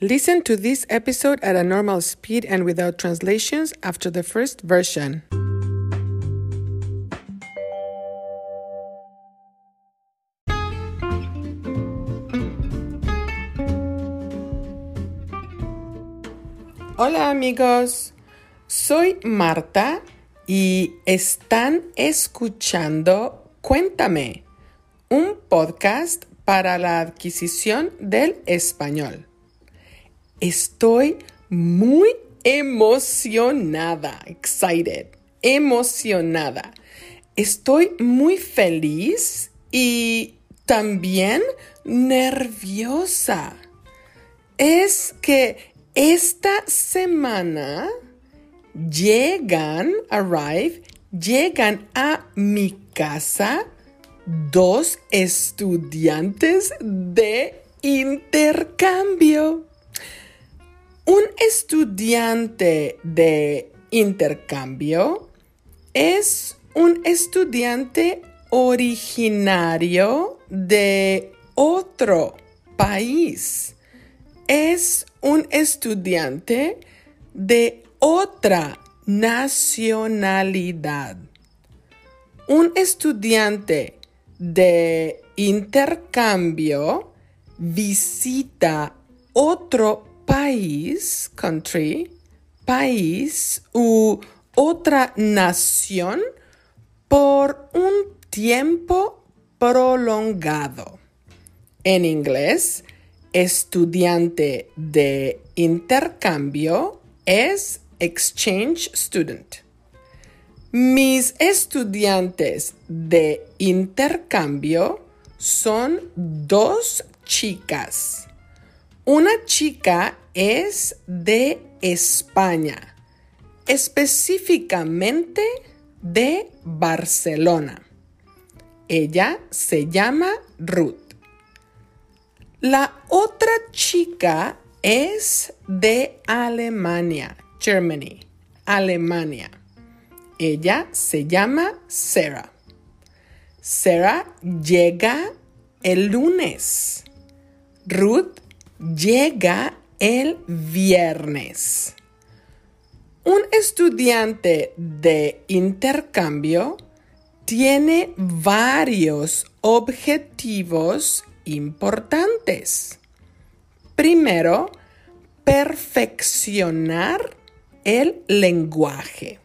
Listen to this episode at a normal speed and without translations after the first version. Hola amigos, soy Marta y están escuchando Cuéntame, un podcast para la adquisición del español. Estoy muy emocionada, excited, emocionada. Estoy muy feliz y también nerviosa. Es que esta semana llegan, arrive, llegan a mi casa dos estudiantes de intercambio. Un estudiante de intercambio es un estudiante originario de otro país. Es un estudiante de otra nacionalidad. Un estudiante de intercambio visita otro país, country, país u otra nación por un tiempo prolongado. En inglés, estudiante de intercambio es exchange student. Mis estudiantes de intercambio son dos chicas. Una chica es de España, específicamente de Barcelona. Ella se llama Ruth. La otra chica es de Alemania, Germany, Alemania. Ella se llama Sarah. Sarah llega el lunes. Ruth llega el viernes. Un estudiante de intercambio tiene varios objetivos importantes. Primero, perfeccionar el lenguaje.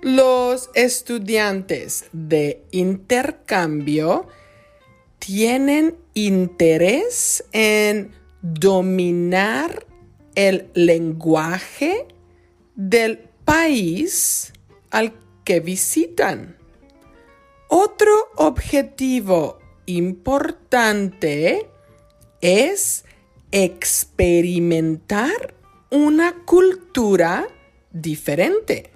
Los estudiantes de intercambio tienen interés en dominar el lenguaje del país al que visitan. Otro objetivo importante es experimentar una cultura diferente.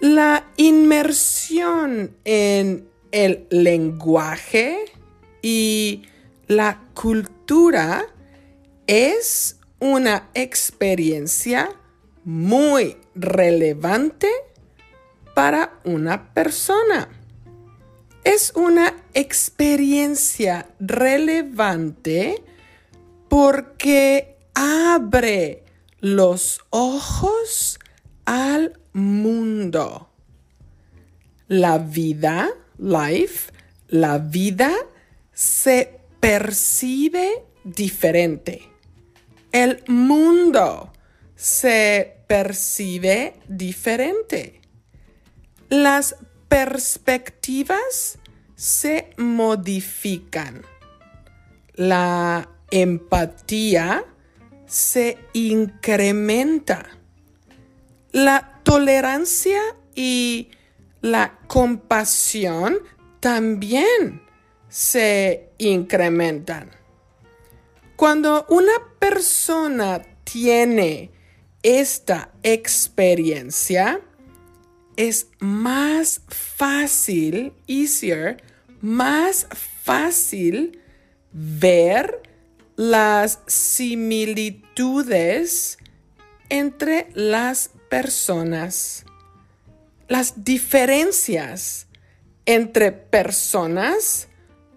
La inmersión en el lenguaje y la cultura es una experiencia muy relevante para una persona. Es una experiencia relevante porque abre los ojos al mundo. La vida, life, la vida se percibe diferente. El mundo se percibe diferente. Las perspectivas se modifican. La empatía se incrementa. La tolerancia y la compasión también se incrementan. Cuando una persona tiene esta experiencia, es más fácil, easier, más fácil ver las similitudes entre las personas. Las diferencias entre personas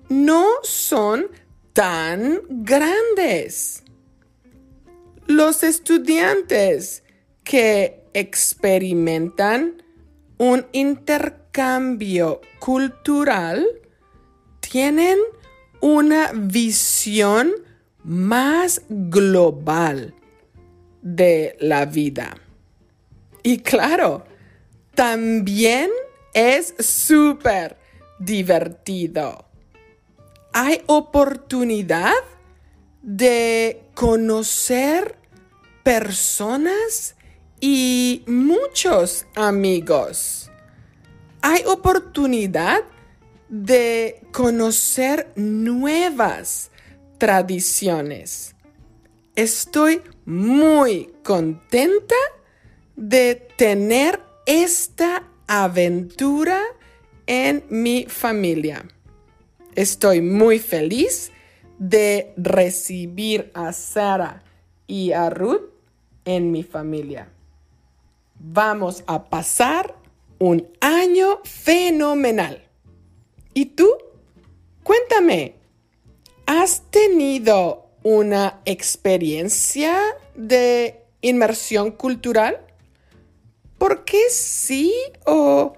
no son tan grandes. Los estudiantes que experimentan un intercambio cultural tienen una visión más global de la vida. Y claro, también es súper divertido. Hay oportunidad de conocer personas y muchos amigos. Hay oportunidad de conocer nuevas tradiciones. Estoy muy contenta de tener esta aventura en mi familia. Estoy muy feliz de recibir a Sara y a Ruth en mi familia. Vamos a pasar un año fenomenal. ¿Y tú? Cuéntame, ¿has tenido una experiencia de inmersión cultural? ¿Por qué sí o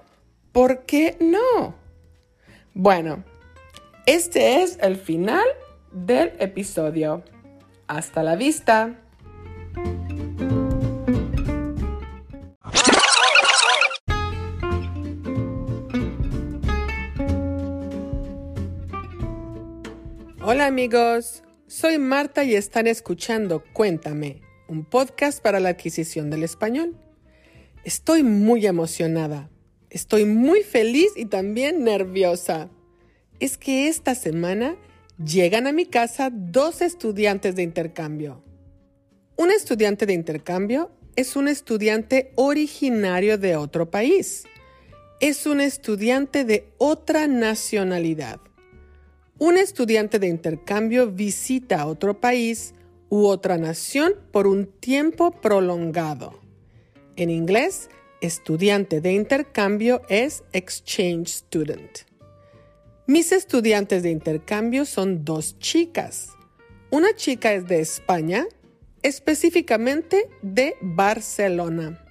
por qué no? Bueno, este es el final del episodio. Hasta la vista. Hola amigos, soy Marta y están escuchando Cuéntame, un podcast para la adquisición del español. Estoy muy emocionada, estoy muy feliz y también nerviosa. Es que esta semana llegan a mi casa dos estudiantes de intercambio. Un estudiante de intercambio es un estudiante originario de otro país. Es un estudiante de otra nacionalidad. Un estudiante de intercambio visita otro país u otra nación por un tiempo prolongado. En inglés, estudiante de intercambio es exchange student. Mis estudiantes de intercambio son dos chicas. Una chica es de España, específicamente de Barcelona.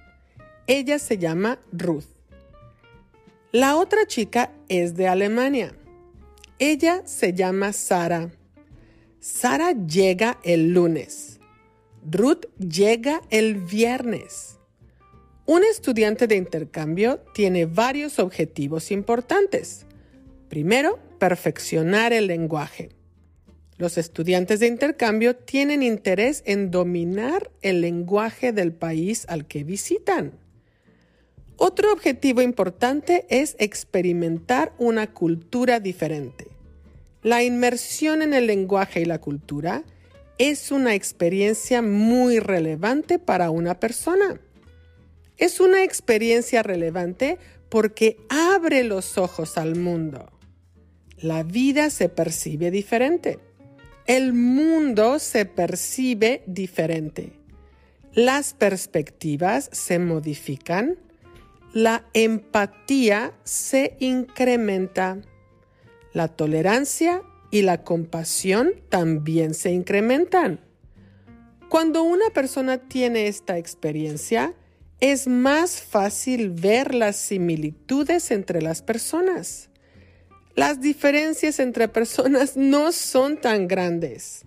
Ella se llama Ruth. La otra chica es de Alemania. Ella se llama Sara. Sara llega el lunes. Ruth llega el viernes. Un estudiante de intercambio tiene varios objetivos importantes. Primero, perfeccionar el lenguaje. Los estudiantes de intercambio tienen interés en dominar el lenguaje del país al que visitan. Otro objetivo importante es experimentar una cultura diferente. La inmersión en el lenguaje y la cultura es una experiencia muy relevante para una persona. Es una experiencia relevante porque abre los ojos al mundo. La vida se percibe diferente. El mundo se percibe diferente. Las perspectivas se modifican la empatía se incrementa. La tolerancia y la compasión también se incrementan. Cuando una persona tiene esta experiencia, es más fácil ver las similitudes entre las personas. Las diferencias entre personas no son tan grandes.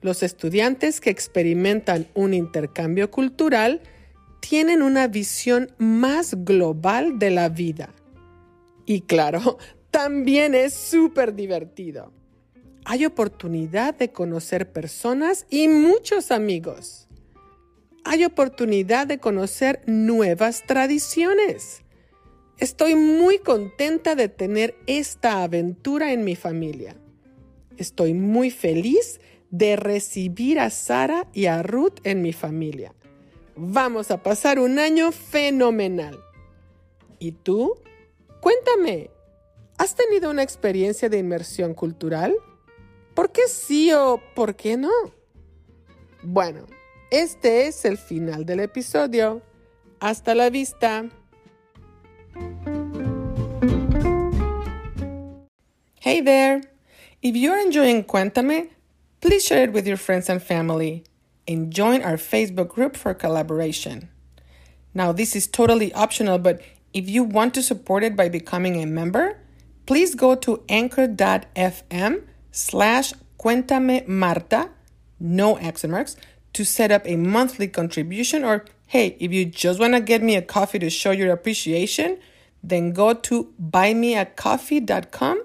Los estudiantes que experimentan un intercambio cultural tienen una visión más global de la vida. Y claro, también es súper divertido. Hay oportunidad de conocer personas y muchos amigos. Hay oportunidad de conocer nuevas tradiciones. Estoy muy contenta de tener esta aventura en mi familia. Estoy muy feliz de recibir a Sara y a Ruth en mi familia. Vamos a pasar un año fenomenal. ¿Y tú? Cuéntame, ¿has tenido una experiencia de inmersión cultural? ¿Por qué sí o por qué no? Bueno, este es el final del episodio. Hasta la vista. Hey there! If you're enjoying Cuéntame, please share it with your friends and family. and join our Facebook group for collaboration. Now, this is totally optional, but if you want to support it by becoming a member, please go to anchor.fm slash cuéntame Marta, no accent marks, to set up a monthly contribution. Or hey, if you just want to get me a coffee to show your appreciation, then go to buymeacoffee.com